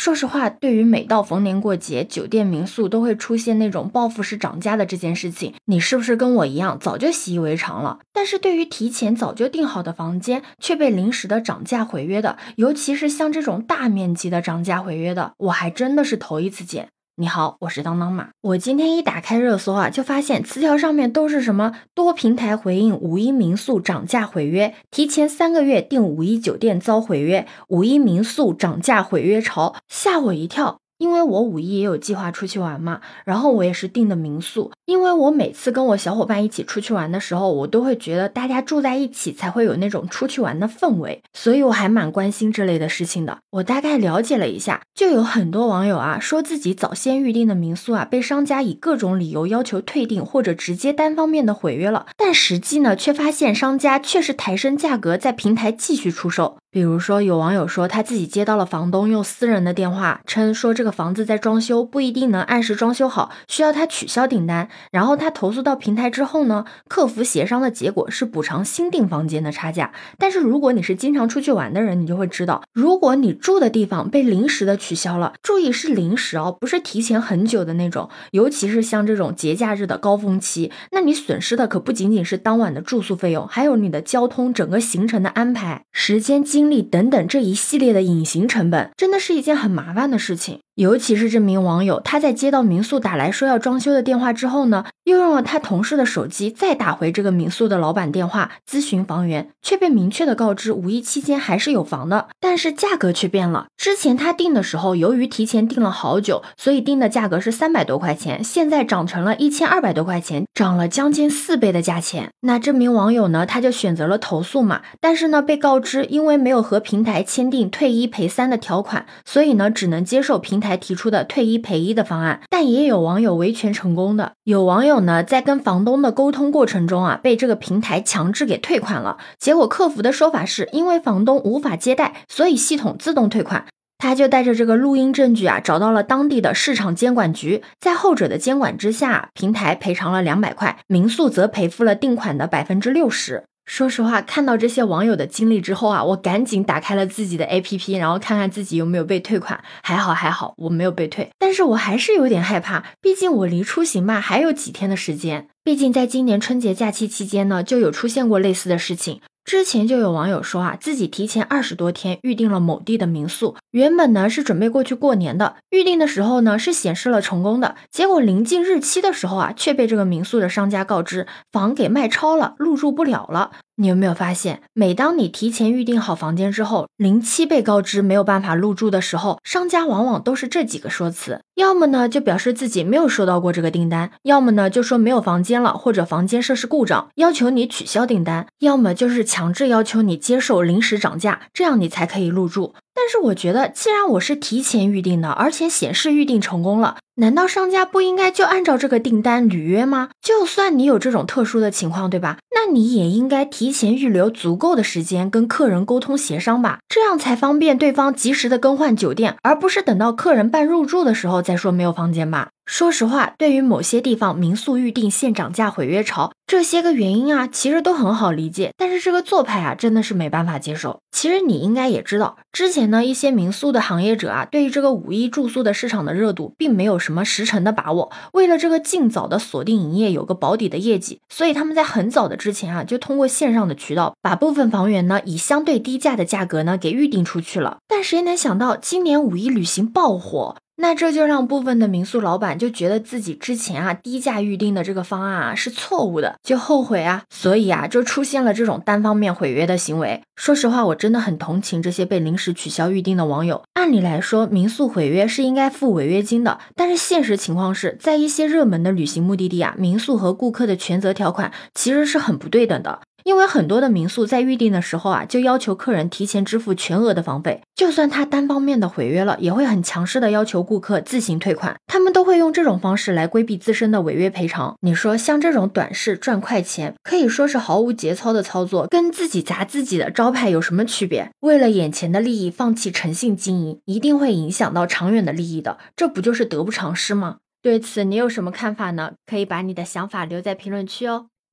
说实话，对于每到逢年过节，酒店民宿都会出现那种报复式涨价的这件事情，你是不是跟我一样早就习以为常了？但是对于提前早就订好的房间却被临时的涨价毁约的，尤其是像这种大面积的涨价毁约的，我还真的是头一次见。你好，我是当当马。我今天一打开热搜啊，就发现词条上面都是什么多平台回应五一民宿涨价毁约，提前三个月订五一酒店遭毁约，五一民宿涨价毁约潮，吓我一跳。因为我五一也有计划出去玩嘛，然后我也是订的民宿。因为我每次跟我小伙伴一起出去玩的时候，我都会觉得大家住在一起才会有那种出去玩的氛围，所以我还蛮关心这类的事情的。我大概了解了一下，就有很多网友啊说自己早先预定的民宿啊被商家以各种理由要求退订或者直接单方面的毁约了，但实际呢却发现商家确实抬升价格在平台继续出售。比如说，有网友说他自己接到了房东用私人的电话称说这个房子在装修，不一定能按时装修好，需要他取消订单。然后他投诉到平台之后呢，客服协商的结果是补偿新订房间的差价。但是如果你是经常出去玩的人，你就会知道，如果你住的地方被临时的取消了，注意是临时哦，不是提前很久的那种。尤其是像这种节假日的高峰期，那你损失的可不仅仅是当晚的住宿费用，还有你的交通整个行程的安排时间精。力等等这一系列的隐形成本，真的是一件很麻烦的事情。尤其是这名网友，他在接到民宿打来说要装修的电话之后呢，又用了他同事的手机再打回这个民宿的老板电话咨询房源，却被明确的告知五一期间还是有房的，但是价格却变了。之前他订的时候，由于提前订了好久，所以订的价格是三百多块钱，现在涨成了一千二百多块钱，涨了将近四倍的价钱。那这名网友呢，他就选择了投诉嘛，但是呢，被告知因为没有和平台签订退一赔三的条款，所以呢，只能接受平台。提出的退一赔一的方案，但也有网友维权成功的。有网友呢，在跟房东的沟通过程中啊，被这个平台强制给退款了。结果客服的说法是因为房东无法接待，所以系统自动退款。他就带着这个录音证据啊，找到了当地的市场监管局，在后者的监管之下，平台赔偿了两百块，民宿则赔付了定款的百分之六十。说实话，看到这些网友的经历之后啊，我赶紧打开了自己的 APP，然后看看自己有没有被退款。还好还好，我没有被退，但是我还是有点害怕，毕竟我离出行嘛还有几天的时间。毕竟在今年春节假期期间呢，就有出现过类似的事情。之前就有网友说啊，自己提前二十多天预定了某地的民宿，原本呢是准备过去过年的，预定的时候呢是显示了成功的，结果临近日期的时候啊，却被这个民宿的商家告知房给卖超了，入住不了了。你有没有发现，每当你提前预定好房间之后，临期被告知没有办法入住的时候，商家往往都是这几个说辞：要么呢就表示自己没有收到过这个订单，要么呢就说没有房间了，或者房间设施故障，要求你取消订单，要么就是强制要求你接受临时涨价，这样你才可以入住。但是我觉得，既然我是提前预定的，而且显示预定成功了，难道商家不应该就按照这个订单履约吗？就算你有这种特殊的情况，对吧？那你也应该提前预留足够的时间跟客人沟通协商吧，这样才方便对方及时的更换酒店，而不是等到客人办入住的时候再说没有房间吧。说实话，对于某些地方民宿预订现涨价毁约潮，这些个原因啊，其实都很好理解。但是这个做派啊，真的是没办法接受。其实你应该也知道，之前呢，一些民宿的行业者啊，对于这个五一住宿的市场的热度，并没有什么十成的把握。为了这个尽早的锁定营业，有个保底的业绩，所以他们在很早的之前啊，就通过线上的渠道，把部分房源呢，以相对低价的价格呢，给预定出去了。但谁能想到，今年五一旅行爆火。那这就让部分的民宿老板就觉得自己之前啊低价预定的这个方案啊是错误的，就后悔啊，所以啊就出现了这种单方面毁约的行为。说实话，我真的很同情这些被临时取消预定的网友。按理来说，民宿毁约是应该付违约金的，但是现实情况是在一些热门的旅行目的地啊，民宿和顾客的权责条款其实是很不对等的。因为很多的民宿在预定的时候啊，就要求客人提前支付全额的房费，就算他单方面的毁约了，也会很强势的要求顾客自行退款。他们都会用这种方式来规避自身的违约赔偿。你说像这种短视赚快钱，可以说是毫无节操的操作，跟自己砸自己的招牌有什么区别？为了眼前的利益放弃诚信经营，一定会影响到长远的利益的，这不就是得不偿失吗？对此你有什么看法呢？可以把你的想法留在评论区哦。